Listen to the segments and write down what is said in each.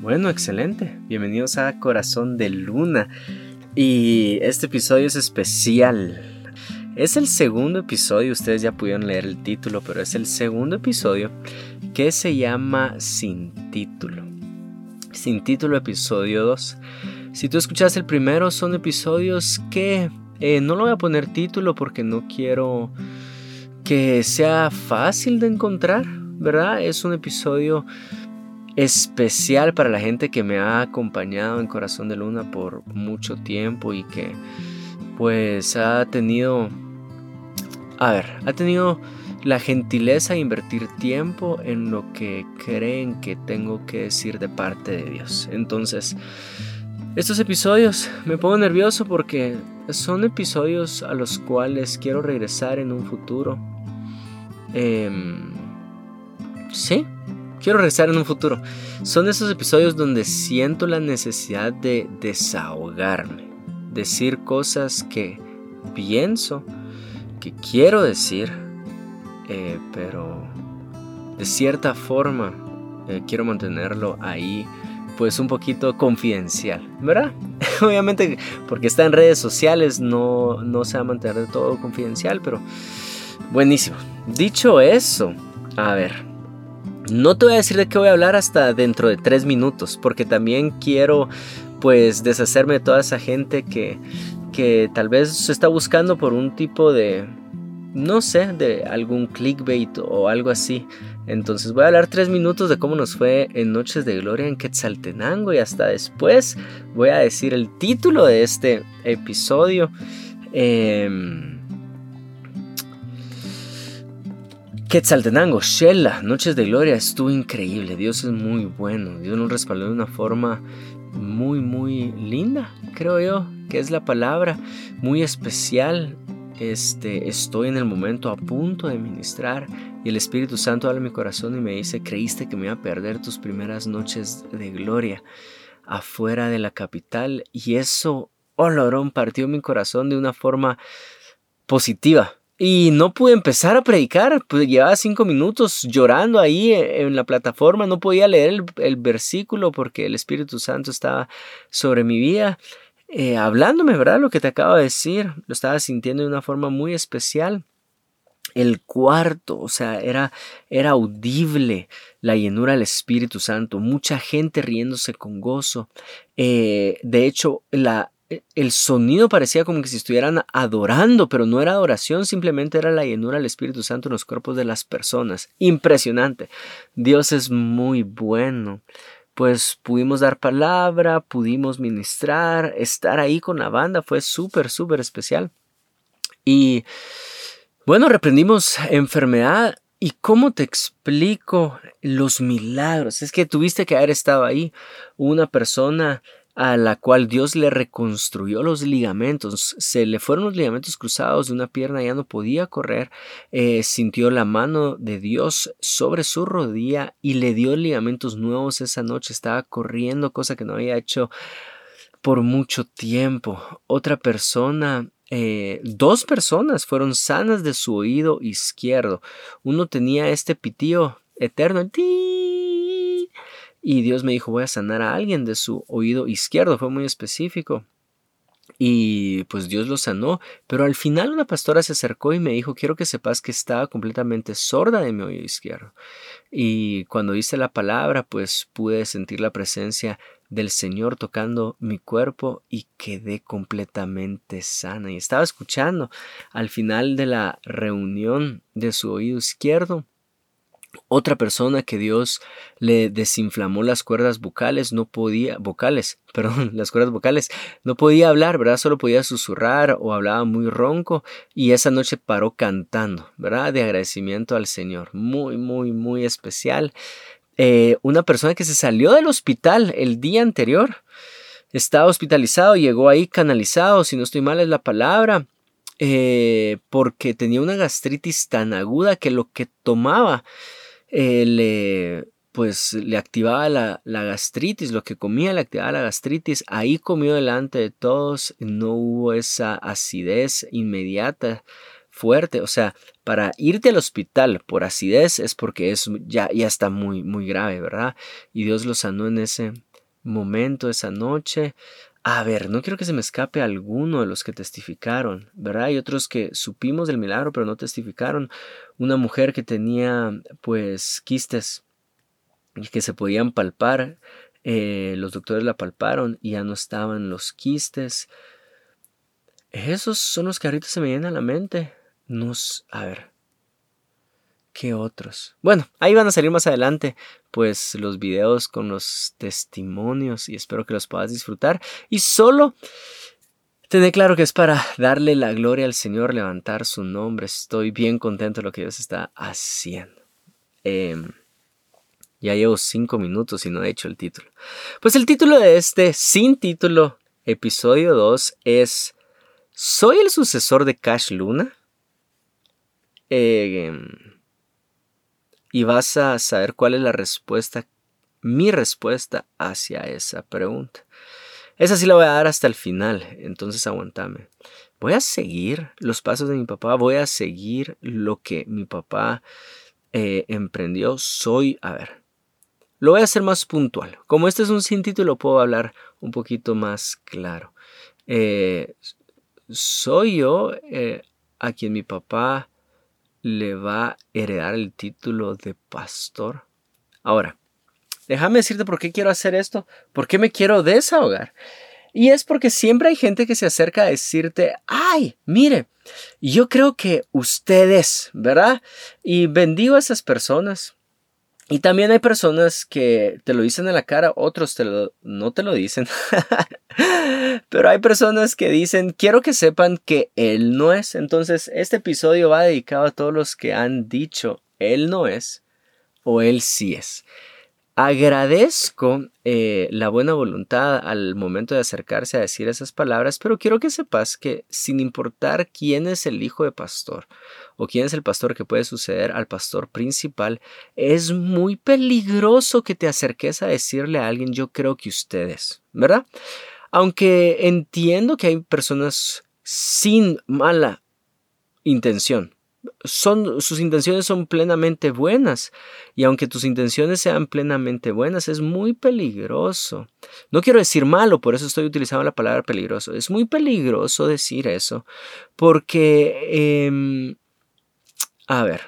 Bueno, excelente. Bienvenidos a Corazón de Luna. Y este episodio es especial. Es el segundo episodio, ustedes ya pudieron leer el título, pero es el segundo episodio que se llama Sin título. Sin título episodio 2. Si tú escuchas el primero, son episodios que eh, no lo voy a poner título porque no quiero que sea fácil de encontrar, ¿verdad? Es un episodio especial para la gente que me ha acompañado en Corazón de Luna por mucho tiempo y que pues ha tenido, a ver, ha tenido la gentileza de invertir tiempo en lo que creen que tengo que decir de parte de Dios. Entonces, estos episodios me pongo nervioso porque son episodios a los cuales quiero regresar en un futuro. Em, sí, quiero regresar en un futuro. Son esos episodios donde siento la necesidad de desahogarme, decir cosas que pienso, que quiero decir, eh, pero de cierta forma eh, quiero mantenerlo ahí pues un poquito confidencial, ¿verdad? Obviamente porque está en redes sociales no, no se va a mantener todo confidencial, pero buenísimo. Dicho eso, a ver, no te voy a decir de qué voy a hablar hasta dentro de tres minutos, porque también quiero pues deshacerme de toda esa gente que, que tal vez se está buscando por un tipo de, no sé, de algún clickbait o algo así. Entonces voy a hablar tres minutos de cómo nos fue en Noches de Gloria en Quetzaltenango y hasta después voy a decir el título de este episodio. Eh, Quetzaltenango, Shella, Noches de Gloria, estuvo increíble. Dios es muy bueno. Dios nos respaldó de una forma muy, muy linda, creo yo, que es la palabra, muy especial. Este, estoy en el momento a punto de ministrar y el Espíritu Santo habla mi corazón y me dice, creíste que me iba a perder tus primeras noches de gloria afuera de la capital y eso, oh lorón, partió mi corazón de una forma positiva y no pude empezar a predicar, pues llevaba cinco minutos llorando ahí e, en la plataforma, no podía leer el, versículo porque el Espíritu Santo estaba sobre mi vida, eh, hablándome, ¿verdad? Lo que te acabo de decir, lo estaba sintiendo de una forma muy especial. El cuarto, o sea, era, era audible la llenura del Espíritu Santo, mucha gente riéndose con gozo. Eh, de hecho, la, el sonido parecía como que si estuvieran adorando, pero no era adoración, simplemente era la llenura del Espíritu Santo en los cuerpos de las personas. Impresionante. Dios es muy bueno. Pues pudimos dar palabra, pudimos ministrar, estar ahí con la banda fue súper, súper especial. Y bueno, reprendimos enfermedad. ¿Y cómo te explico los milagros? Es que tuviste que haber estado ahí. Una persona a la cual Dios le reconstruyó los ligamentos. Se le fueron los ligamentos cruzados de una pierna, ya no podía correr. Eh, sintió la mano de Dios sobre su rodilla y le dio ligamentos nuevos esa noche. Estaba corriendo, cosa que no había hecho por mucho tiempo. Otra persona eh, dos personas fueron sanas de su oído izquierdo. Uno tenía este pitío eterno, y Dios me dijo, voy a sanar a alguien de su oído izquierdo. Fue muy específico. Y pues Dios lo sanó, pero al final una pastora se acercó y me dijo, quiero que sepas que estaba completamente sorda de mi oído izquierdo. Y cuando hice la palabra, pues pude sentir la presencia del Señor tocando mi cuerpo y quedé completamente sana. Y estaba escuchando al final de la reunión de su oído izquierdo otra persona que Dios le desinflamó las cuerdas vocales, no podía, vocales, perdón, las cuerdas vocales, no podía hablar, ¿verdad? Solo podía susurrar o hablaba muy ronco y esa noche paró cantando, ¿verdad? De agradecimiento al Señor. Muy, muy, muy especial. Eh, una persona que se salió del hospital el día anterior, estaba hospitalizado, llegó ahí canalizado, si no estoy mal es la palabra, eh, porque tenía una gastritis tan aguda que lo que tomaba eh, le, pues le activaba la, la, gastritis, lo que comía le activaba la gastritis, ahí comió delante de todos, no hubo esa acidez inmediata fuerte, o sea, para irte al hospital por acidez es porque es ya, ya está muy, muy grave, ¿verdad? Y Dios lo sanó en ese, momento, esa noche. A ver, no quiero que se me escape alguno de los que testificaron, ¿verdad? Hay otros que supimos del milagro pero no testificaron. Una mujer que tenía pues quistes y que se podían palpar, eh, los doctores la palparon y ya no estaban los quistes. Esos son los que se me vienen a la mente. Nos, a ver, ¿qué otros? Bueno, ahí van a salir más adelante, pues los videos con los testimonios y espero que los puedas disfrutar. Y solo Tener claro que es para darle la gloria al Señor, levantar su nombre. Estoy bien contento de lo que Dios está haciendo. Em, ya llevo cinco minutos y no he hecho el título. Pues el título de este sin título, episodio 2, es ¿Soy el sucesor de Cash Luna? Em, y vas a saber cuál es la respuesta, mi respuesta hacia esa pregunta. Esa sí la voy a dar hasta el final, entonces aguantame. Voy a seguir los pasos de mi papá, voy a seguir lo que mi papá eh, emprendió. Soy, a ver, lo voy a hacer más puntual. Como este es un sin título, puedo hablar un poquito más claro. Eh, soy yo eh, a quien mi papá le va a heredar el título de pastor. Ahora, déjame decirte por qué quiero hacer esto, por qué me quiero desahogar. Y es porque siempre hay gente que se acerca a decirte, ay, mire, yo creo que ustedes, ¿verdad? Y bendigo a esas personas. Y también hay personas que te lo dicen en la cara, otros te no te lo dicen. Pero hay personas que dicen, quiero que sepan que Él no es. Entonces, este episodio va dedicado a todos los que han dicho, Él no es o Él sí es. Agradezco eh, la buena voluntad al momento de acercarse a decir esas palabras, pero quiero que sepas que sin importar quién es el hijo de pastor o quién es el pastor que puede suceder al pastor principal, es muy peligroso que te acerques a decirle a alguien yo creo que ustedes, ¿verdad? Aunque entiendo que hay personas sin mala intención, son, sus intenciones son plenamente buenas. Y aunque tus intenciones sean plenamente buenas, es muy peligroso. No quiero decir malo, por eso estoy utilizando la palabra peligroso. Es muy peligroso decir eso, porque, em, a ver,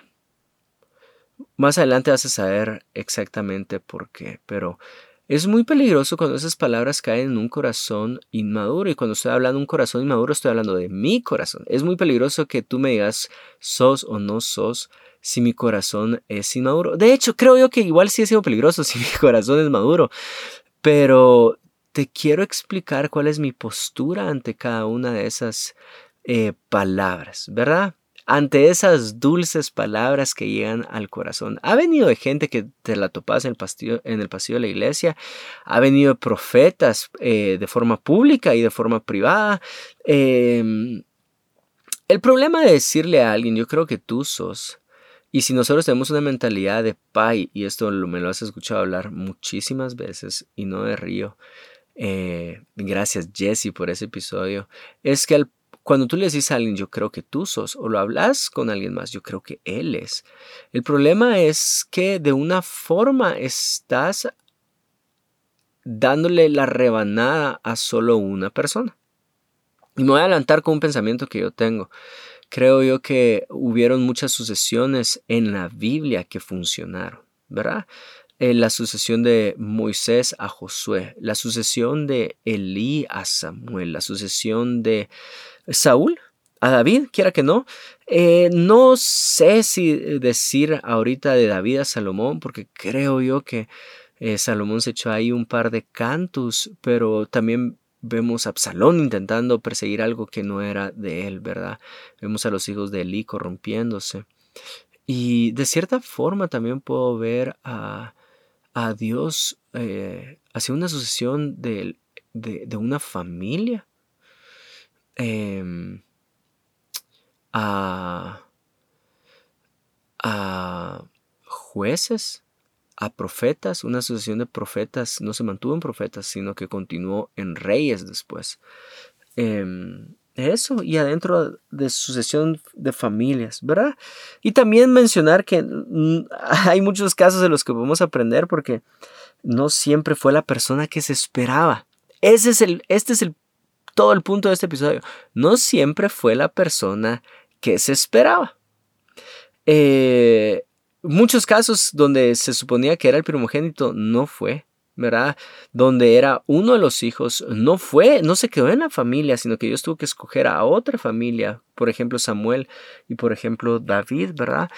más adelante vas a saber exactamente por qué, pero es muy peligroso cuando esas palabras caen en un corazón inmaduro. Y cuando estoy hablando de un corazón inmaduro, estoy hablando de mi corazón. Es muy peligroso que tú me digas sos o no sos si mi corazón es inmaduro. De hecho, creo yo que igual sí ha sido peligroso si mi corazón es maduro. Pero te quiero explicar cuál es mi postura ante cada una de esas eh, palabras, ¿verdad? Ante esas dulces palabras que llegan al corazón. Ha venido de gente que te la topas en el pasillo, en el pasillo de la iglesia, ha venido de profetas eh, de forma pública y de forma privada. Em, el problema de decirle a alguien, yo creo que tú sos, y si nosotros tenemos una mentalidad de pay, y esto me lo has escuchado hablar muchísimas veces y no de río, eh, gracias Jesse por ese episodio, es que al cuando tú le dices a alguien, yo creo que tú sos, o lo hablas con alguien más, yo creo que él es. El problema es que de una forma estás dándole la rebanada a solo una persona. Y me voy a adelantar con un pensamiento que yo tengo. Creo yo que hubieron muchas sucesiones en la Biblia que funcionaron, ¿verdad? Eh, la sucesión de Moisés a Josué, la sucesión de Elí a Samuel, la sucesión de Saúl a David, quiera que no. Eh, no sé si decir ahorita de David a Salomón, porque creo yo que eh, Salomón se echó ahí un par de cantos, pero también vemos a Absalón intentando perseguir algo que no era de él, ¿verdad? Vemos a los hijos de Elí corrompiéndose. Y de cierta forma también puedo ver a, a Dios eh, hacia una sucesión de, de una familia Em, a, jueces, a profetas. Una asociación de profetas no se mantuvo en profetas, sino que continuó en reyes después. Em, eso y adentro de sucesión de familias, ¿verdad? Y también mencionar que hay muchos casos de los que podemos aprender porque no siempre fue la persona que se esperaba. Ese es el, este es el, todo el punto de este episodio. No siempre fue la persona que se esperaba. Eh, muchos casos donde se suponía que era el primogénito no fue. ¿verdad? Donde era uno de los hijos, no fue, no se quedó en la familia, sino que Dios tuvo que escoger a otra familia, por ejemplo Samuel y por ejemplo David, ¿verdad?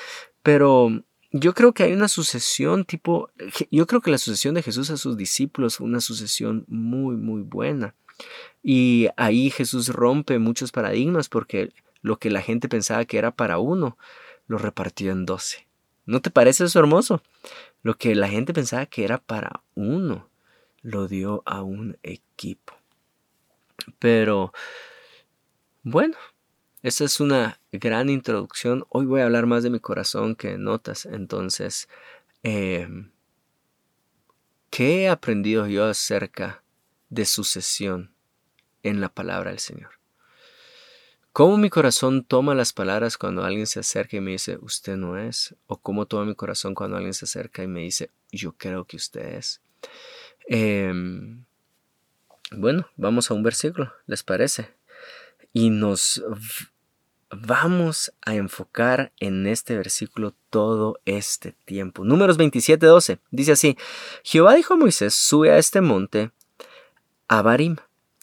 Pero yo creo que hay una sucesión tipo, yo creo que la sucesión de Jesús a sus discípulos fue una sucesión muy, muy buena. Y ahí Jesús rompe muchos paradigmas porque lo que la gente pensaba que era para uno, lo repartió en doce. ¿No te parece eso hermoso? Lo que la gente pensaba que era para uno, lo dio a un equipo. Pero, bueno, esa es una gran introducción. Hoy voy a hablar más de mi corazón que notas. Entonces, em, ¿qué he aprendido yo acerca de sucesión en la palabra del Señor? ¿Cómo mi corazón toma las palabras cuando alguien se acerca y me dice, usted no es? ¿O cómo toma mi corazón cuando alguien se acerca y me dice, yo creo que usted es? Em, bueno, vamos a un versículo, ¿les parece? Y nos vamos a enfocar en este versículo todo este tiempo. Números 27, 12. Dice así, Jehová dijo a Moisés, sube a este monte, a Barim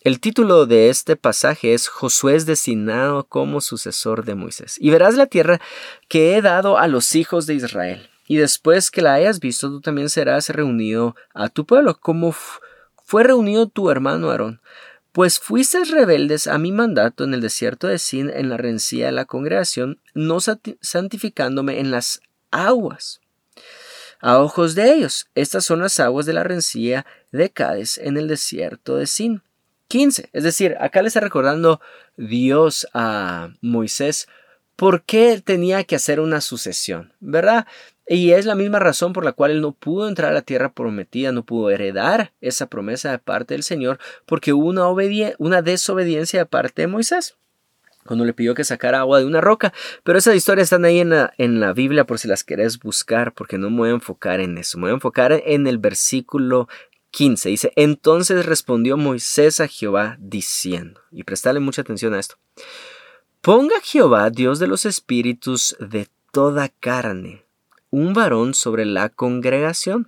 el título de este pasaje es Josué es destinado como sucesor de Moisés. Y verás la tierra que he dado a los hijos de Israel. Y después que la hayas visto, tú también serás reunido a tu pueblo, como fue reunido tu hermano Aarón. Pues fuiste rebeldes a mi mandato en el desierto de Sin, en la rencilla de la congregación, no santificándome en las aguas. A ojos de ellos, estas son las aguas de la rencilla de Cádiz en el desierto de Sin 15. Es decir, acá le está recordando Dios a Moisés por qué tenía que hacer una sucesión, ¿verdad? Y es la misma razón por la cual él no pudo entrar a la tierra prometida, no pudo heredar esa promesa de parte del Señor, porque hubo una, una desobediencia de parte de Moisés cuando le pidió que sacara agua de una roca. Pero esas historias están ahí en la, en la, Biblia por si las querés buscar, porque no me voy a enfocar en eso. Me voy a enfocar en el versículo 15 dice, entonces respondió Moisés a Jehová diciendo, y prestale mucha atención a esto, ponga Jehová, Dios de los espíritus de toda carne, un varón sobre la congregación,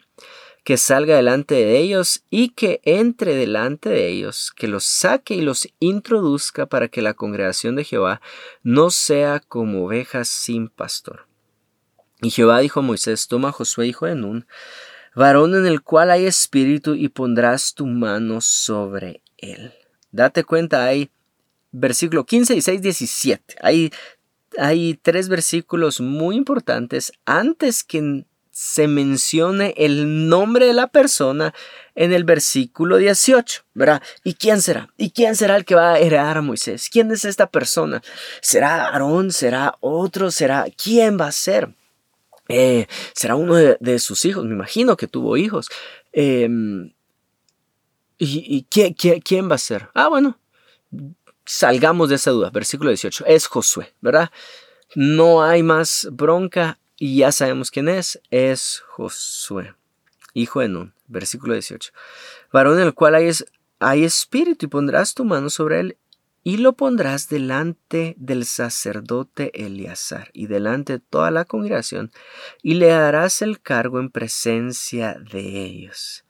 que salga delante de ellos y que entre delante de ellos, que los saque y los introduzca para que la congregación de Jehová no sea como ovejas sin pastor. Y Jehová dijo a Moisés, toma a Josué hijo de Nun, varón en el cual hay espíritu y pondrás tu mano sobre él. Date cuenta, hay versículo 15, 16, 17. Hay, hay tres versículos muy importantes antes que se mencione el nombre de la persona en el versículo 18, ¿verdad? ¿Y quién será? ¿Y quién será el que va a heredar a Moisés? ¿Quién es esta persona? ¿Será Aarón? ¿Será otro? ¿Será? ¿Quién va a ser? Eh, será uno de, sus hijos, me imagino que tuvo hijos. Em, ¿Y, quién, va a ser? Ah, bueno, salgamos de esa duda. Versículo 18, es Josué, ¿verdad? No hay más bronca y ya sabemos quién es, es Josué, hijo de Nun. Versículo 18, varón en el cual hay, hay espíritu y pondrás tu mano sobre él y lo pondrás delante del sacerdote Eleazar y delante de toda la congregación, y le harás el cargo en presencia de ellos.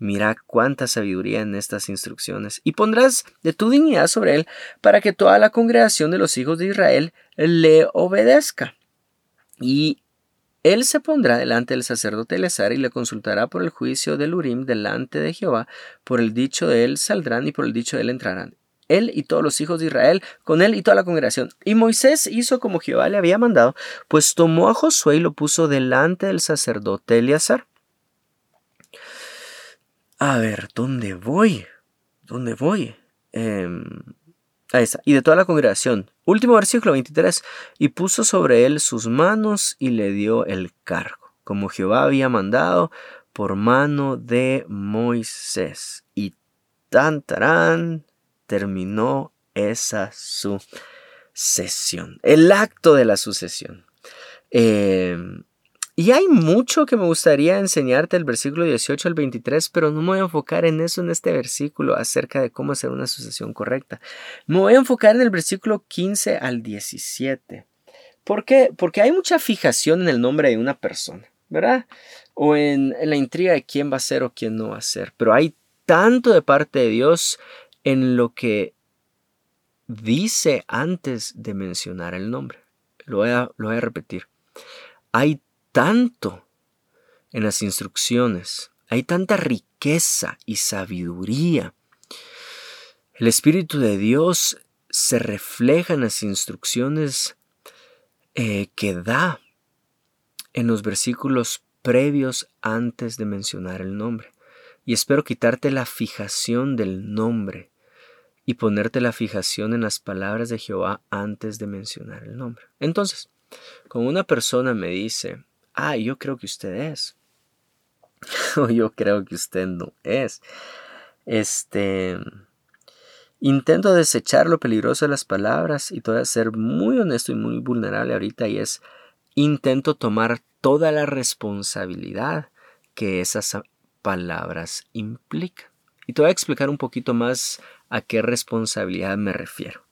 Mira cuánta sabiduría en estas instrucciones, y pondrás de tu dignidad sobre él, para que toda la congregación de los hijos de Israel le obedezca. Y él se pondrá delante del sacerdote Eleazar y le consultará por el juicio del Urim delante de Jehová, por el dicho de él saldrán y por el dicho de él entrarán él y todos los hijos de Israel, con él y toda la congregación. Y Moisés hizo como Jehová le había mandado, pues tomó a Josué y lo puso delante del sacerdote Eleazar. A ver, ¿dónde voy? ¿Dónde voy? Em, ahí está. Y de toda la congregación. Último versículo 23. Y puso sobre él sus manos y le dio el cargo, como Jehová había mandado por mano de Moisés. Y tan tarán terminó esa sucesión, el acto de la sucesión. Eh, y hay mucho que me gustaría enseñarte el versículo 18 al 23, pero no me voy a enfocar en eso en este versículo acerca de cómo hacer una sucesión correcta. Me voy a enfocar en el versículo 15 al 17. ¿Por qué? Porque hay mucha fijación en el nombre de una persona, ¿verdad? O en la intriga de quién va a ser o quién no va a ser. Pero hay tanto de parte de Dios en lo que dice antes de mencionar el nombre. Lo voy a, repetir. Hay tanto en las instrucciones, hay tanta riqueza y sabiduría. El Espíritu de Dios se refleja en las instrucciones eh, que da en los versículos previos antes de mencionar el nombre. Y espero quitarte la fijación del nombre y ponerte la fijación en las palabras de Jehová antes de mencionar el nombre. Entonces, como una persona me dice, ah, yo creo que usted es. o yo creo que usted no es. Este... Intento desechar lo peligroso de las palabras y todo ser muy honesto y muy vulnerable ahorita y es intento tomar toda la responsabilidad que esas palabras implican. Y te voy a explicar un poquito más a qué responsabilidad me refiero.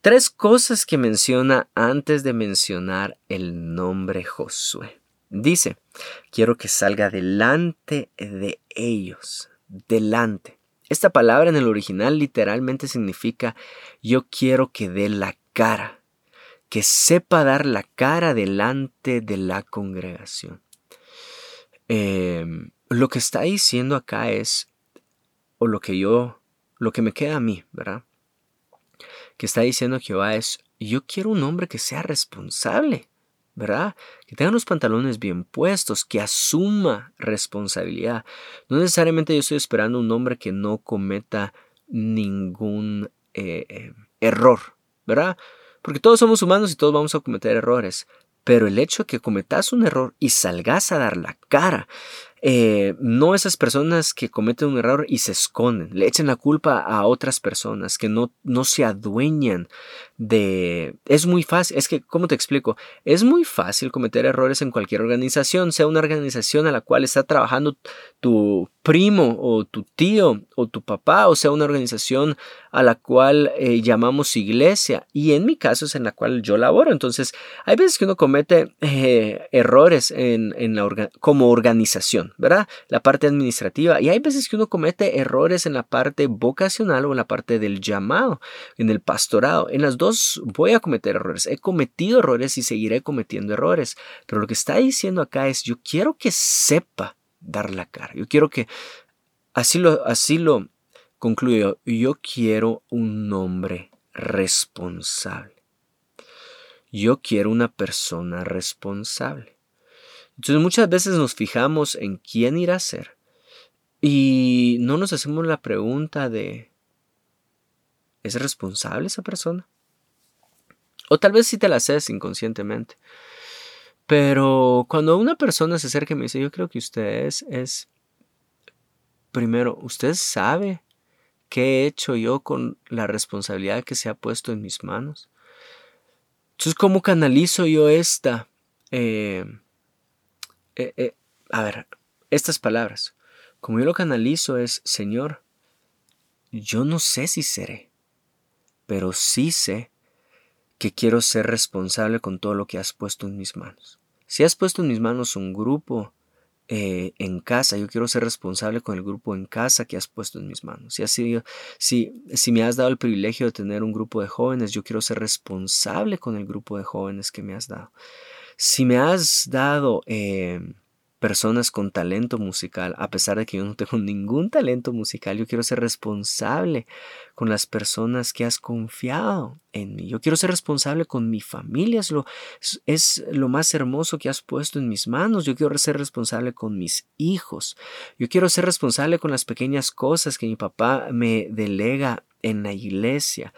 Tres cosas que menciona antes de mencionar el nombre Josué. Dice, quiero que salga delante de ellos, delante. Esta palabra en el original literalmente significa yo quiero que dé la cara, que sepa dar la cara delante de la congregación. Em, lo que está diciendo acá es, o lo que yo, lo que me queda a mí, ¿verdad? que está diciendo Jehová es, yo quiero un hombre que sea responsable, ¿verdad? Que tenga los pantalones bien puestos, que asuma responsabilidad. No necesariamente yo estoy esperando un hombre que no cometa ningún eh, eh, error, ¿verdad? Porque todos somos humanos y todos vamos a cometer errores. Pero el hecho de que cometas un error y salgas a dar la cara, eh, no esas personas que cometen un error y se esconden, le echen la culpa a otras personas, que no, no se adueñan de... Es muy fácil, es que, ¿cómo te explico? Es muy fácil cometer errores en cualquier organización, sea una organización a la cual está trabajando tu primo o tu tío o tu papá, o sea una organización a la cual eh, llamamos iglesia, y en mi caso es en la cual yo laboro. Entonces, hay veces que uno comete eh, errores en, la como organización. ¿verdad? La parte administrativa. Y hay veces que uno comete errores en la parte vocacional o en la parte del llamado, en el pastorado. En las dos voy a cometer errores. He cometido errores y seguiré cometiendo errores. Pero lo que está diciendo acá es, yo quiero que sepa dar la cara. Yo quiero que, así lo, así lo concluyo, yo quiero un hombre responsable. Yo quiero una persona responsable. Entonces muchas veces nos fijamos en quién irá a ser y no nos hacemos la pregunta de, ¿es responsable esa persona? O tal vez sí te la haces inconscientemente. Pero cuando una persona se acerca y me dice, yo creo que usted es, es, primero, usted sabe qué he hecho yo con la responsabilidad que se ha puesto en mis manos. Entonces, ¿cómo canalizo yo esta eh, eh, eh, a ver, estas palabras, como yo lo canalizo es, Señor, yo no sé si seré, pero sí sé que quiero ser responsable con todo lo que has puesto en mis manos. Si has puesto en mis manos un grupo eh, en casa, yo quiero ser responsable con el grupo en casa que has puesto en mis manos. Si, sido, si, si me has dado el privilegio de tener un grupo de jóvenes, yo quiero ser responsable con el grupo de jóvenes que me has dado. Si me has dado eh, personas con talento musical, a pesar de que yo no tengo ningún talento musical, yo quiero ser responsable con las personas que has confiado en mí. Yo quiero ser responsable con mi familia, es lo, es lo más hermoso que has puesto en mis manos. Yo quiero ser responsable con mis hijos. Yo quiero ser responsable con las pequeñas cosas que mi papá me delega en la iglesia.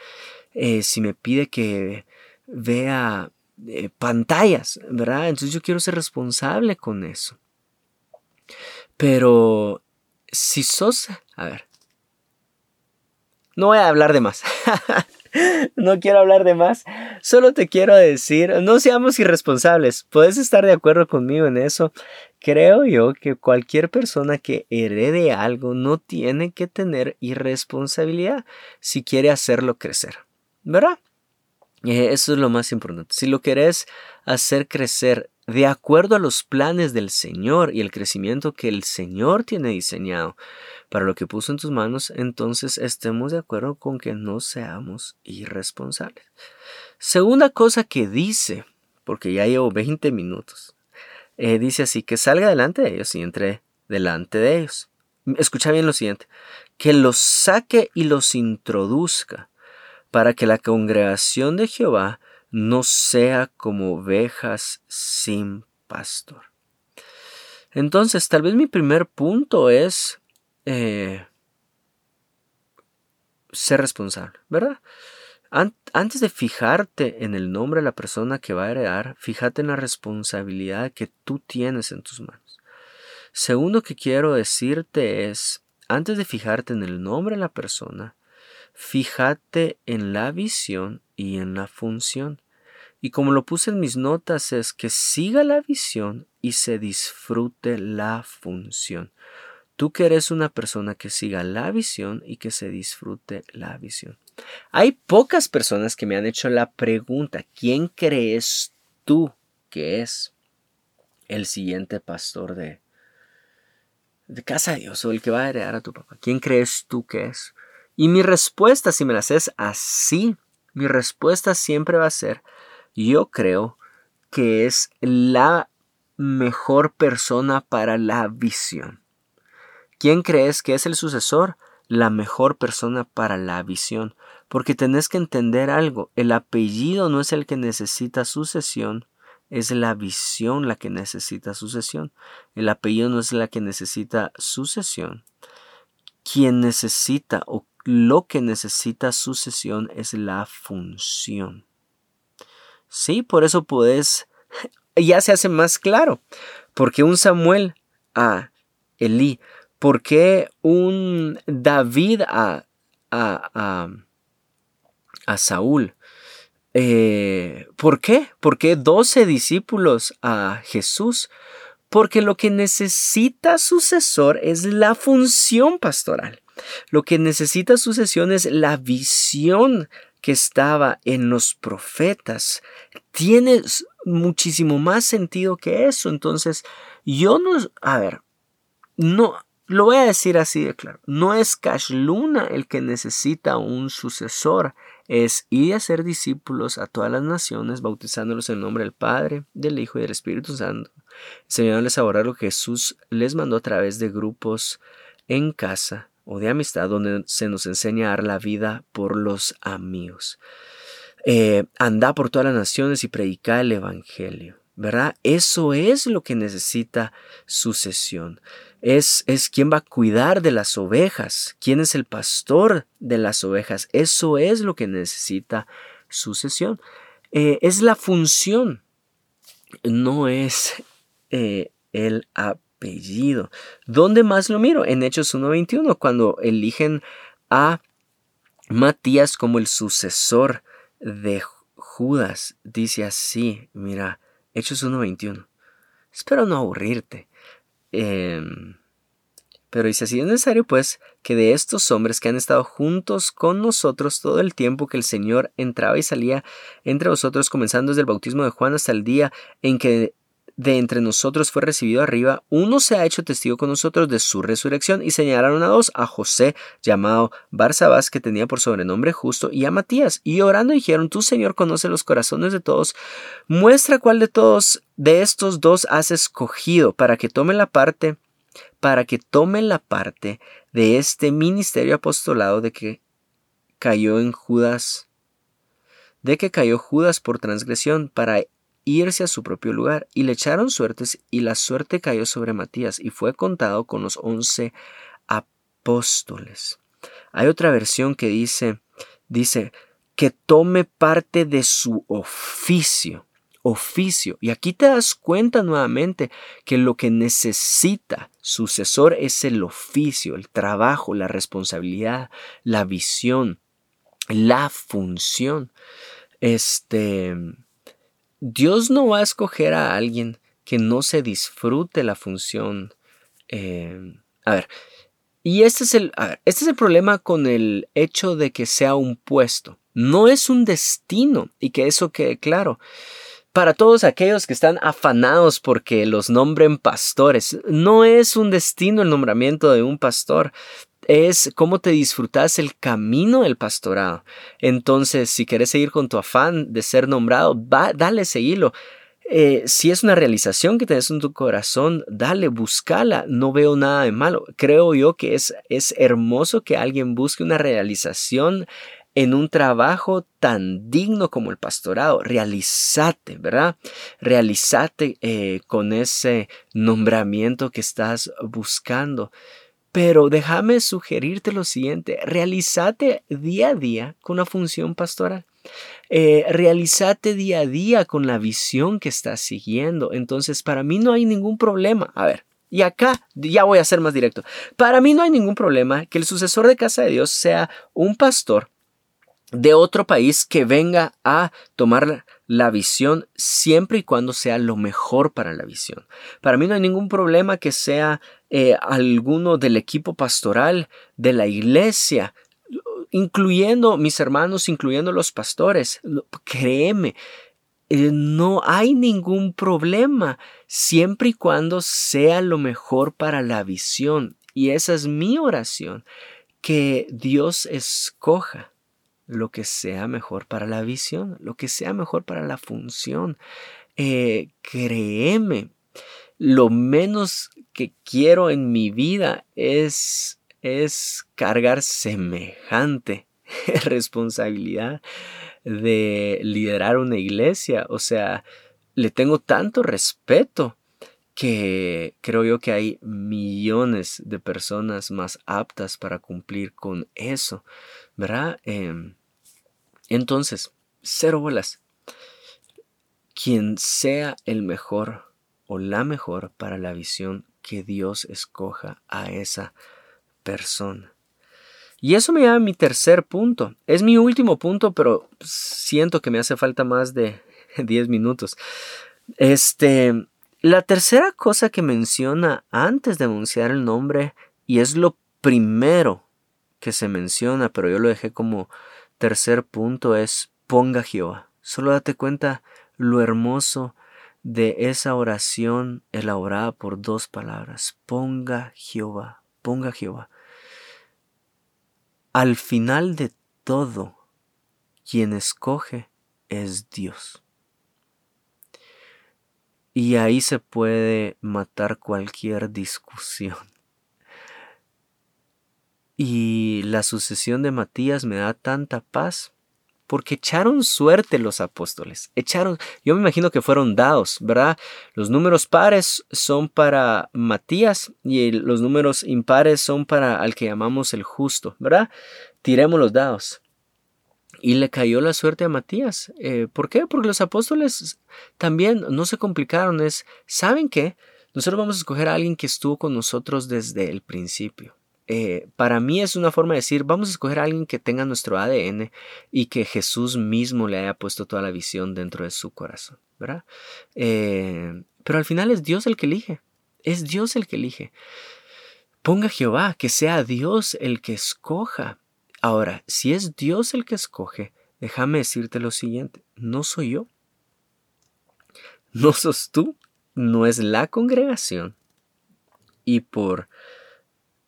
Eh, si me pide que vea eh, pantallas, ¿verdad? Entonces yo quiero ser responsable con eso. Pero si sos, a ver, no voy a hablar de más. no quiero hablar de más. Solo te quiero decir, no seamos irresponsables. Puedes estar de acuerdo conmigo en eso. Creo yo que cualquier persona que herede algo no tiene que tener irresponsabilidad si quiere hacerlo crecer. ¿Verdad? Eh, eso es lo más importante. Si lo querés hacer crecer de acuerdo a los planes del Señor y el crecimiento que el Señor tiene diseñado para lo que puso en tus manos, entonces estemos de acuerdo con que no seamos irresponsables. Segunda cosa que dice, porque ya llevo 20 minutos, eh, dice así, que salga delante de ellos y entre delante de ellos. Escucha bien lo siguiente, que los saque y los introduzca para que la congregación de Jehová no sea como ovejas sin pastor. Entonces, tal vez mi primer punto es eh, ser responsable, ¿verdad? Antes de fijarte en el nombre de la persona que va a heredar, fíjate en la responsabilidad que tú tienes en tus manos. Segundo que quiero decirte es, antes de fijarte en el nombre de la persona, fíjate en la visión y en la función. Y como lo puse en mis notas es que siga la visión y se disfrute la función. Tú que eres una persona que siga la visión y que se disfrute la visión. Hay pocas personas que me han hecho la pregunta, ¿quién crees tú que es el siguiente pastor de, de casa de Dios o el que va a heredar a tu papá? ¿Quién crees tú que es? Y mi respuesta, si me la haces así, mi respuesta siempre va a ser, yo creo que es la mejor persona para la visión. ¿Quién crees que es el sucesor? La mejor persona para la visión. Porque tenés que entender algo, el apellido no es el que necesita sucesión, es la visión la que necesita sucesión. El apellido no es la que necesita sucesión. Quien necesita o lo que necesita sucesión es la función. Sí, por eso puedes, ya se hace más claro. Porque un Samuel a Elí? ¿Por qué un David a, a, a, Saúl? Eh, ¿Por qué? ¿Por qué doce discípulos a Jesús? Porque lo que necesita sucesor es la función pastoral. Lo que necesita sucesión es la visión que estaba en los profetas. Tiene muchísimo más sentido que eso. Entonces, yo no, a ver, no, lo voy a decir así de claro. No es Cash Luna el que necesita un sucesor. Es ir a ser discípulos a todas las naciones, bautizándolos en el nombre del Padre, del Hijo y del Espíritu Santo. Enseñándoles a orar lo que Jesús les mandó a través de grupos en casa o de amistad donde se nos enseña a dar la vida por los amigos. Eh, anda por todas las naciones y predica el Evangelio. ¿Verdad? Eso es lo que necesita sucesión. Es, es quien va a cuidar de las ovejas, quién es el pastor de las ovejas. Eso es lo que necesita sucesión. Eh, es la función, no es eh, el ¿Dónde más lo miro? En Hechos 1.21, cuando eligen a Matías como el sucesor de Judas. Dice así, mira, Hechos 1.21. Espero no aburrirte. Em, pero dice así, es necesario pues que de estos hombres que han estado juntos con nosotros todo el tiempo que el Señor entraba y salía entre vosotros, comenzando desde el bautismo de Juan hasta el día en que de entre nosotros fue recibido arriba, uno se ha hecho testigo con nosotros de su resurrección y señalaron a dos, a José llamado Barsabás que tenía por sobrenombre justo y a Matías. Y orando dijeron, tú Señor conoce los corazones de todos, muestra cuál de todos de estos dos has escogido para que tome la parte, para que tome la parte de este ministerio apostolado de que cayó en Judas de que cayó Judas por transgresión para irse a su propio lugar, y le echaron suertes, y la suerte cayó sobre Matías, y fue contado con los once apóstoles. Hay otra versión que dice, dice, que tome parte de su oficio, oficio. Y aquí te das cuenta nuevamente que lo que necesita Sucesor es el oficio, el trabajo, la responsabilidad, la visión, la función. Este, Dios no va a escoger a alguien que no se disfrute la función. Eh, a ver, y este es, el, este es el problema con el hecho de que sea un puesto. No es un destino y que eso quede claro. Para todos aquellos que están afanados porque los nombren pastores, no es un destino el nombramiento de un pastor es cómo te disfrutas el camino del pastorado. Entonces, si quieres seguir con tu afán de ser nombrado, va, dale, seguilo. Eh, si es una realización que tenés en tu corazón, dale, búscala. No veo nada de malo. Creo yo que es, es hermoso que alguien busque una realización en un trabajo tan digno como el pastorado. Realizate, ¿verdad? Realizate eh, con ese nombramiento que estás buscando. Pero déjame sugerirte lo siguiente, realizate día a día con la función pastoral. Eh, realizate día a día con la visión que estás siguiendo. Entonces, para mí no hay ningún problema. A ver, y acá ya voy a ser más directo. Para mí no hay ningún problema que el sucesor de casa de Dios sea un pastor de otro país que venga a tomar la visión siempre y cuando sea lo mejor para la visión. Para mí no hay ningún problema que sea eh, alguno del equipo pastoral de la iglesia, incluyendo mis hermanos, incluyendo los pastores. Créeme, eh, no hay ningún problema siempre y cuando sea lo mejor para la visión. Y esa es mi oración, que Dios escoja lo que sea mejor para la visión, lo que sea mejor para la función. Eh, créeme, lo menos que quiero en mi vida es, es cargar semejante responsabilidad de liderar una iglesia. O sea, le tengo tanto respeto que creo yo que hay millones de personas más aptas para cumplir con eso, ¿verdad? Em, entonces, cero bolas. Quien sea el mejor o la mejor para la visión que Dios escoja a esa persona. Y eso me lleva a mi tercer punto. Es mi último punto, pero siento que me hace falta más de 10 minutos. Este, la tercera cosa que menciona antes de anunciar el nombre, y es lo primero que se menciona, pero yo lo dejé como tercer punto, es ponga Jehová. Solo date cuenta lo hermoso de esa oración elaborada por dos palabras. Ponga Jehová, ponga Jehová. Al final de todo, quien escoge es Dios. Y ahí se puede matar cualquier discusión. Y la sucesión de Matías me da tanta paz porque echaron suerte los apóstoles. Echaron, yo me imagino que fueron dados, ¿verdad? Los números pares son para Matías y los números impares son para al que llamamos el justo, ¿verdad? Tiremos los dados. Y le cayó la suerte a Matías. Eh, ¿Por qué? Porque los apóstoles también no se complicaron. Es, ¿saben qué? Nosotros vamos a escoger a alguien que estuvo con nosotros desde el principio. Eh, para mí es una forma de decir, vamos a escoger a alguien que tenga nuestro ADN y que Jesús mismo le haya puesto toda la visión dentro de su corazón, ¿verdad? Eh, pero al final es Dios el que elige, es Dios el que elige. Ponga Jehová, que sea Dios el que escoja. Ahora, si es Dios el que escoge, déjame decirte lo siguiente, no soy yo, no sos tú, no es la congregación. Y por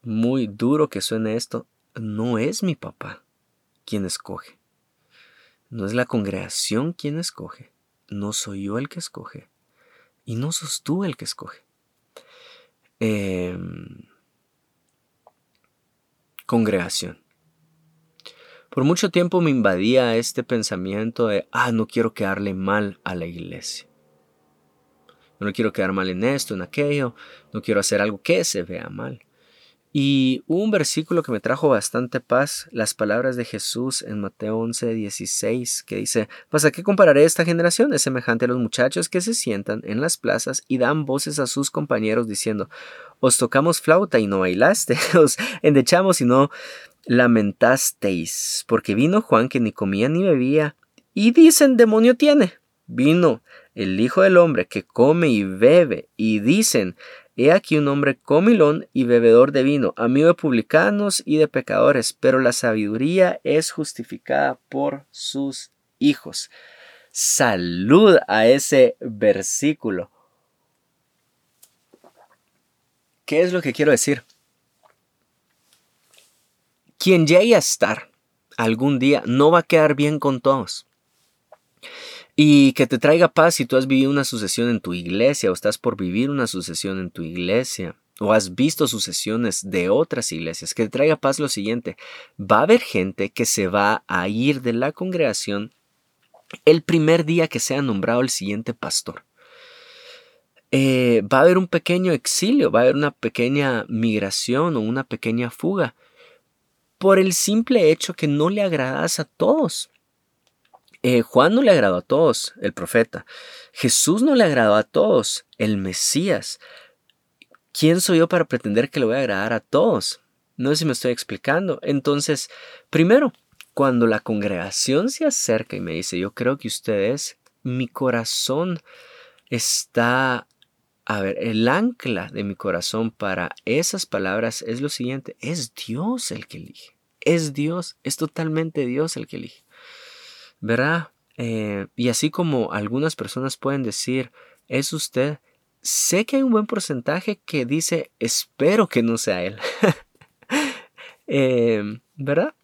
muy duro que suene esto, no es mi papá quien escoge. No es la congregación quien escoge. No soy yo el que escoge. Y no sos tú el que escoge. Em, congregación. Por mucho tiempo me invadía este pensamiento de, ah, no quiero quedarle mal a la iglesia. No quiero quedar mal en esto, en aquello, no quiero hacer algo que se vea mal. Y un versículo que me trajo bastante paz, las palabras de Jesús en Mateo 11, 16, que dice, pues a qué compararé esta generación? Es semejante a los muchachos que se sientan en las plazas y dan voces a sus compañeros diciendo, os tocamos flauta y no bailaste, os endechamos y no lamentasteis, porque vino Juan que ni comía ni bebía, y dicen demonio tiene. Vino el Hijo del Hombre que come y bebe, y dicen He aquí un hombre comilón y bebedor de vino, amigo de publicanos y de pecadores, pero la sabiduría es justificada por sus hijos. Salud a ese versículo. ¿Qué es lo que quiero decir? Quien llegue a estar algún día no va a quedar bien con todos y que te traiga paz si tú has vivido una sucesión en tu iglesia o estás por vivir una sucesión en tu iglesia o has visto sucesiones de otras iglesias, que te traiga paz lo siguiente, va a haber gente que se va a ir de la congregación el primer día que sea nombrado el siguiente pastor. Eh, va a haber un pequeño exilio, va a haber una pequeña migración o una pequeña fuga por el simple hecho que no le agradas a todos. Eh, Juan no le agradó a todos, el profeta. Jesús no le agradó a todos, el Mesías. ¿Quién soy yo para pretender que le voy a agradar a todos? No sé si me estoy explicando. Entonces, primero, cuando la congregación se acerca y me dice, yo creo que ustedes, mi corazón está... A ver, el ancla de mi corazón para esas palabras es lo siguiente, es Dios el que elige. Es Dios, es totalmente Dios el que elige. ¿Verdad? Eh, y así como algunas personas pueden decir, es usted, sé que hay un buen porcentaje que dice, espero que no sea él. Eh, ¿Verdad?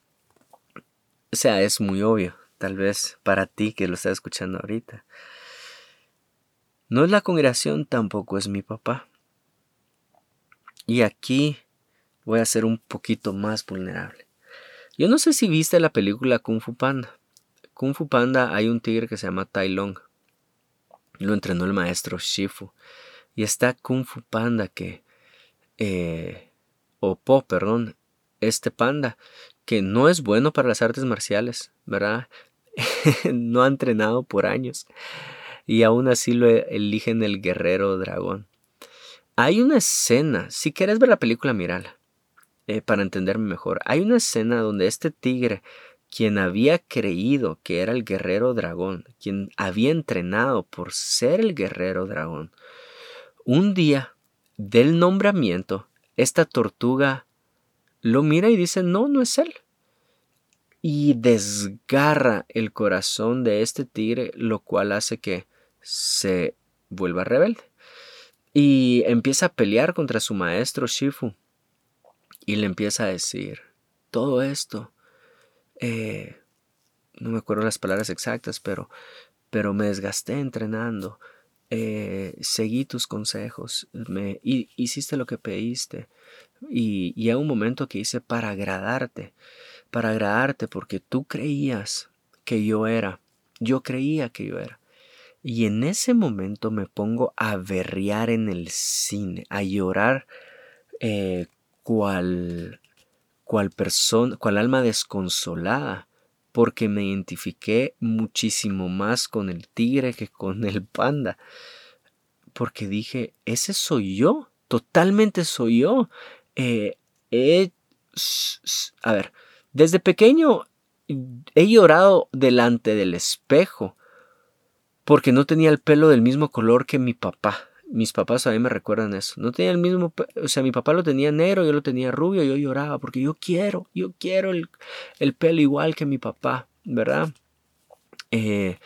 O sea, es muy obvio, tal vez para ti que lo estás escuchando ahorita. No es la congregación, tampoco es mi papá. Y aquí voy a ser un poquito más vulnerable. Yo no sé si viste la película Kung Fu Panda. Kung Fu Panda hay un tigre que se llama Tai Long. Lo entrenó el maestro Shifu. Y está Kung Fu Panda que... Eh, o Po, perdón. Este panda que no es bueno para las artes marciales, ¿verdad? no ha entrenado por años. Y aún así lo eligen el guerrero dragón. Hay una escena, si quieres ver la película, mírala. Eh, para entenderme mejor. Hay una escena donde este tigre quien había creído que era el guerrero dragón, quien había entrenado por ser el guerrero dragón, un día del nombramiento, esta tortuga lo mira y dice, no, no es él. Y desgarra el corazón de este tigre, lo cual hace que se vuelva rebelde. Y empieza a pelear contra su maestro Shifu. Y le empieza a decir, todo esto eh, no me acuerdo las palabras exactas, pero, pero me desgasté entrenando, eh, seguí tus consejos, me, hiciste lo que pediste y, y a un momento que hice para agradarte, para agradarte porque tú creías que yo era, yo creía que yo era. Y en ese momento me pongo a berrear en el cine, a llorar eh, cual cual persona, alma desconsolada, porque me identifiqué muchísimo más con el tigre que con el panda. Porque dije, ese soy yo, totalmente soy yo. Eh, a ver, desde pequeño he llorado delante del espejo porque no tenía el pelo del mismo color que mi papá mis papás a mí me recuerdan eso. No tenía el mismo, o sea, mi papá lo tenía negro, yo lo tenía rubio, yo lloraba porque yo quiero, yo quiero el, pelo igual que mi papá, ¿verdad? Eh,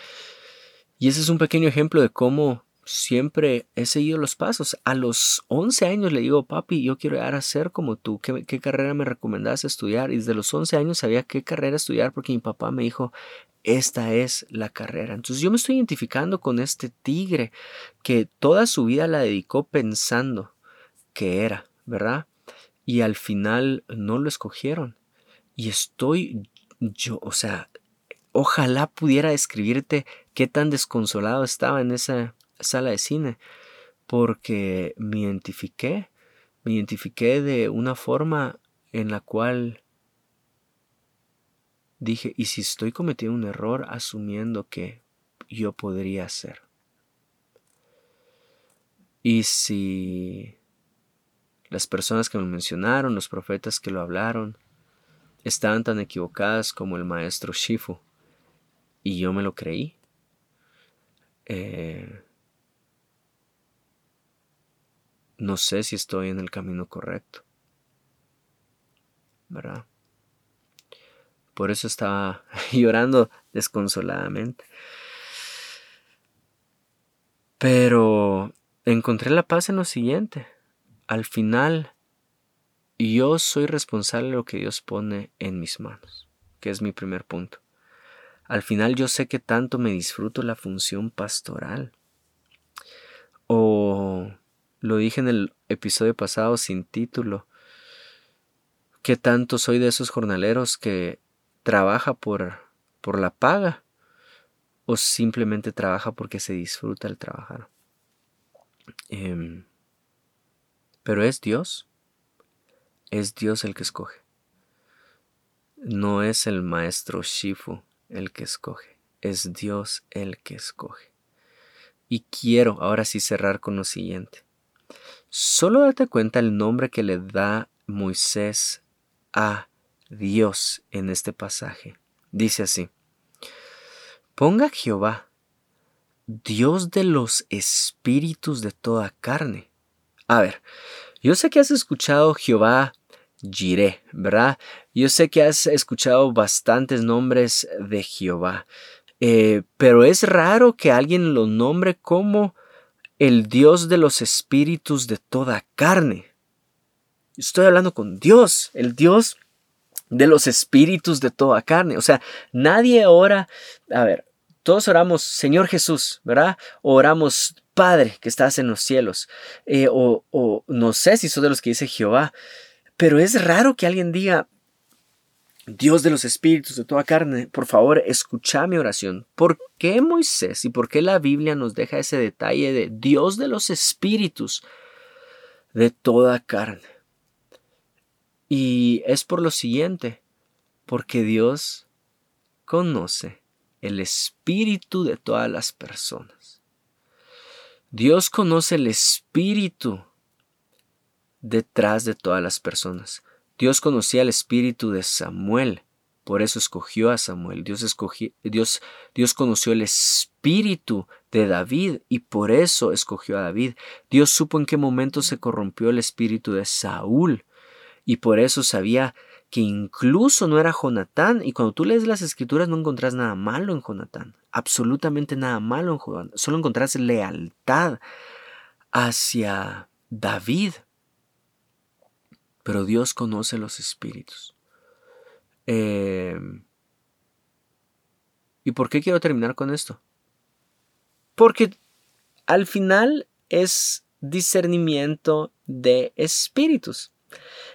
y ese es un pequeño ejemplo de cómo siempre he seguido los pasos. A los 11 años le digo, papi, yo quiero llegar a ser como tú. ¿Qué, qué carrera me recomendabas estudiar? Y desde los 11 años sabía qué carrera estudiar porque mi papá me dijo, esta es la carrera. Entonces yo me estoy identificando con este tigre que toda su vida la dedicó pensando que era, ¿verdad? Y al final no lo escogieron. Y estoy yo, o sea, ojalá pudiera describirte qué tan desconsolado estaba en esa sala de cine, porque me identifiqué, me identifiqué de una forma en la cual dije, ¿y si estoy cometiendo un error asumiendo que yo podría ser? Y si las personas que me mencionaron, los profetas que lo hablaron, estaban tan equivocadas como el maestro Shifu, y yo me lo creí, eh, no sé si estoy en el camino correcto. ¿Verdad? Por eso estaba llorando desconsoladamente. Pero encontré la paz en lo siguiente. Al final, yo soy responsable de lo que Dios pone en mis manos, que es mi primer punto. Al final yo sé que tanto me disfruto la función pastoral. O lo dije en el episodio pasado sin título, que tanto soy de esos jornaleros que trabaja por, por la paga o simplemente trabaja porque se disfruta el trabajar. Em, pero es Dios, es Dios el que escoge. No es el maestro Shifu el que escoge, es Dios el que escoge. Y quiero ahora sí cerrar con lo siguiente. Solo date cuenta el nombre que le da Moisés a Dios en este pasaje. Dice así, ponga Jehová, Dios de los espíritus de toda carne. A ver, yo sé que has escuchado Jehová Jireh, ¿verdad? Yo sé que has escuchado bastantes nombres de Jehová, eh, pero es raro que alguien lo nombre como el Dios de los espíritus de toda carne. Estoy hablando con Dios, el Dios de los espíritus de toda carne. O sea, nadie ora, a ver, todos oramos Señor Jesús, ¿verdad? oramos Padre que estás en los cielos. Eh, o, o, no sé si son de los que dice Jehová, pero es raro que alguien diga, Dios de los espíritus de toda carne, por favor, escucha mi oración. ¿Por qué Moisés y por qué la Biblia nos deja ese detalle de Dios de los espíritus de toda carne? Y es por lo siguiente, porque Dios conoce el espíritu de todas las personas. Dios conoce el espíritu detrás de todas las personas. Dios conocía el espíritu de Samuel, por eso escogió a Samuel. Dios, escogió, Dios, Dios conoció el espíritu de David y por eso escogió a David. Dios supo en qué momento se corrompió el espíritu de Saúl y por eso sabía que incluso no era Jonatán. Y cuando tú lees las escrituras no encontrás nada malo en Jonatán, absolutamente nada malo en Jonatán, solo encontrás lealtad hacia David pero Dios conoce los espíritus. Em, ¿Y por qué quiero terminar con esto? Porque al final es discernimiento de espíritus.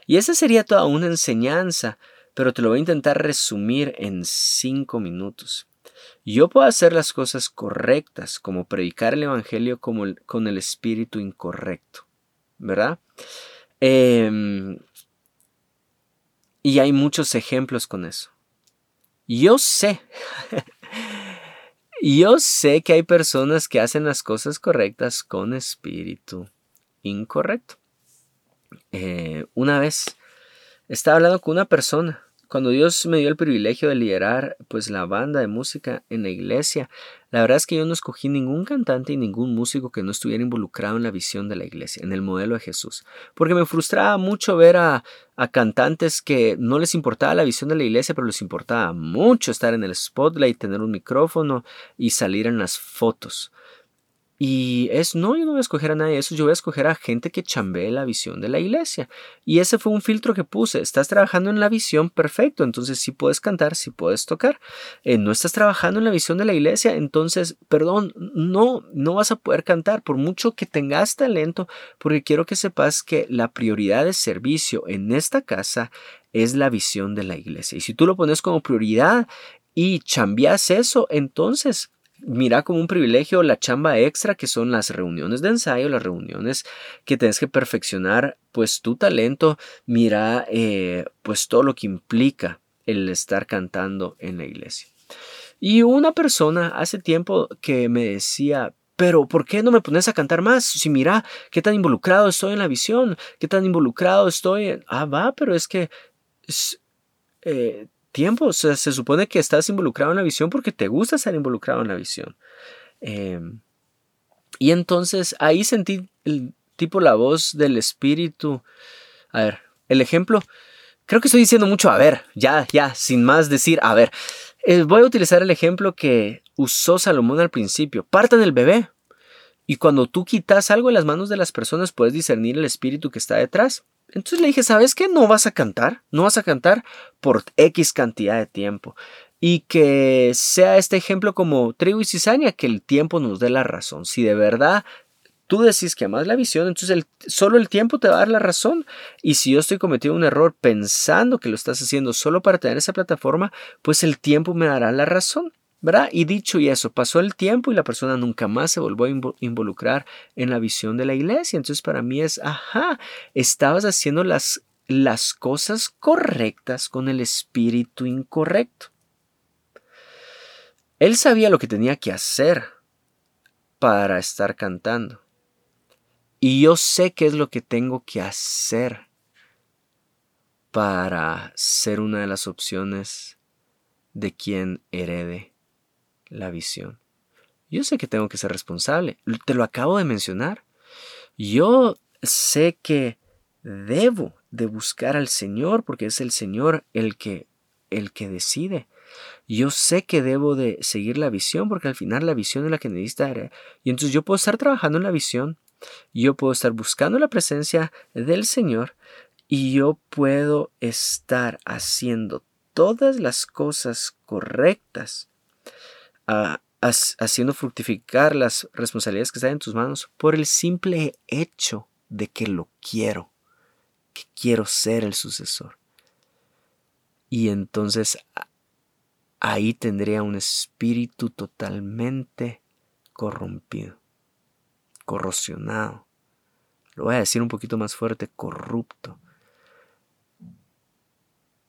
Y esa sería toda una enseñanza, pero te lo voy a intentar resumir en cinco minutos. Yo puedo hacer las cosas correctas, como predicar el Evangelio como con el espíritu incorrecto, ¿verdad? Em, y hay muchos ejemplos con eso. Yo sé, yo sé que hay personas que hacen las cosas correctas con espíritu incorrecto. Eh, una vez estaba hablando con una persona cuando Dios me dio el privilegio de liderar pues la banda de música en la iglesia, la verdad es que yo no escogí ningún cantante y ningún músico que no estuviera involucrado en la visión de la iglesia, en el modelo de Jesús, porque me frustraba mucho ver a, a cantantes que no les importaba la visión de la iglesia, pero les importaba mucho estar en el spotlight, tener un micrófono y salir en las fotos. Y es, no, yo no voy a escoger a nadie de esos, yo voy a escoger a gente que chambee la visión de la iglesia. Y ese fue un filtro que puse. Estás trabajando en la visión, perfecto, entonces sí puedes cantar, sí puedes tocar. Eh, no estás trabajando en la visión de la iglesia, entonces, perdón, no, no vas a poder cantar por mucho que tengas talento, porque quiero que sepas que la prioridad de servicio en esta casa es la visión de la iglesia. Y si tú lo pones como prioridad y chambeas eso, entonces mira como un privilegio la chamba extra que son las reuniones de ensayo, las reuniones que tienes que perfeccionar pues tu talento, mira eh, pues todo lo que implica el estar cantando en la iglesia. Y una persona hace tiempo que me decía, pero ¿por qué no me pones a cantar más? Si mira, qué tan involucrado estoy en la visión, qué tan involucrado estoy en... Ah, va, pero es que... Eh, tiempo, o sea, se supone que estás involucrado en la visión porque te gusta estar involucrado en la visión. Em, y entonces ahí sentí el tipo la voz del espíritu. A ver, el ejemplo, creo que estoy diciendo mucho, a ver, ya, ya, sin más decir, a ver, eh, voy a utilizar el ejemplo que usó Salomón al principio. Partan el bebé. Y cuando tú quitas algo en las manos de las personas, puedes discernir el espíritu que está detrás. Entonces le dije, ¿sabes qué? No vas a cantar. No vas a cantar por X cantidad de tiempo. Y que sea este ejemplo como trigo y cizaña, que el tiempo nos dé la razón. Si de verdad tú decís que amas la visión, entonces solo el tiempo te va a dar la razón. Y si yo estoy cometiendo un error pensando que lo estás haciendo solo para tener esa plataforma, pues el tiempo me dará la razón. Y dicho y eso, pasó el tiempo y la persona nunca más se volvió a involucrar en la visión de la iglesia. Entonces para mí es, ajá, estabas haciendo las, las cosas correctas con el espíritu incorrecto. Él sabía lo que tenía que hacer para estar cantando. Y yo sé qué es lo que tengo que hacer para ser una de las opciones de quien herede la visión. Yo sé que tengo que ser responsable, te lo acabo de mencionar. Yo sé que debo de buscar al Señor porque es el Señor el que el que decide. Yo sé que debo de seguir la visión porque al final la visión es la que necesita. Y entonces yo puedo estar trabajando en la visión yo puedo estar buscando la presencia del Señor y yo puedo estar haciendo todas las cosas correctas, ah, haciendo fructificar las responsabilidades que están en tus manos por el simple hecho de que lo quiero, que quiero ser el sucesor. Y entonces ahí tendría un espíritu totalmente corrompido corrosionado. Lo voy a decir un poquito más fuerte, corrupto.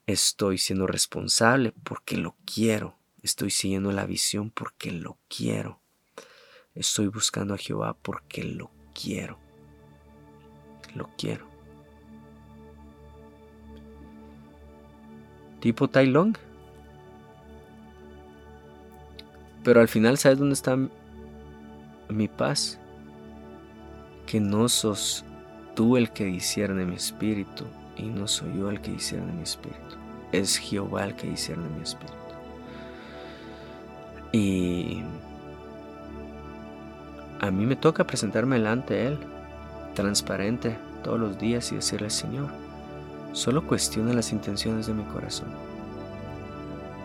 Estoy siendo responsable porque lo quiero. Estoy siguiendo la visión porque lo quiero. Estoy buscando a Jehová porque lo quiero. Lo quiero. Tipo Tai Long. Pero al final, ¿sabes dónde está mi paz? que no sos tú el que discierne mi espíritu y no soy yo el que discierne mi espíritu. Es Jehová el que discierne mi espíritu. Y a mí me toca presentarme delante de Él, transparente, todos los días y decirle, Señor, solo cuestiona las intenciones de mi corazón.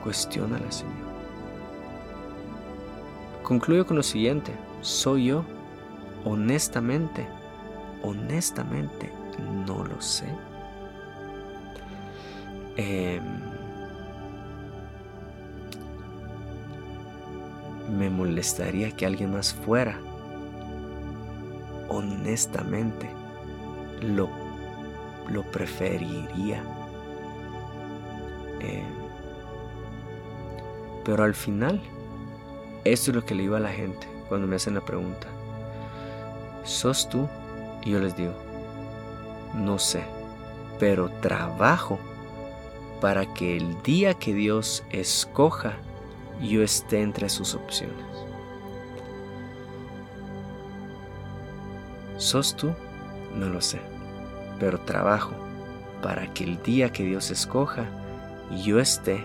Cuestiónala, Señor. Concluyo con lo siguiente, soy yo honestamente, honestamente, no lo sé. Em, me molestaría que alguien más fuera. Honestamente, lo, lo preferiría. Em, pero al final, esto es lo que le digo a la gente cuando me hacen la pregunta. ¿Sos tú? Y yo les digo, no sé, pero trabajo para que el día que Dios escoja, yo esté entre sus opciones. ¿Sos tú? No lo sé, pero trabajo para que el día que Dios escoja, yo esté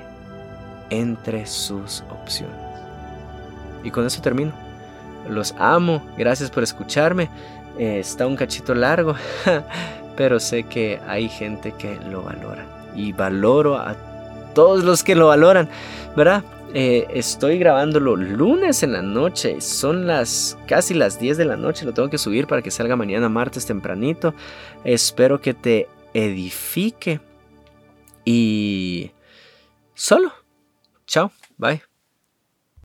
entre sus opciones. Y con eso termino. Los amo, gracias por escucharme. Eh, está un cachito largo, pero sé que hay gente que lo valora. Y valoro a todos los que lo valoran, ¿verdad? Eh, estoy grabándolo lunes en la noche, son las casi las 10 de la noche, lo tengo que subir para que salga mañana martes tempranito. Espero que te edifique y solo. Chao, bye.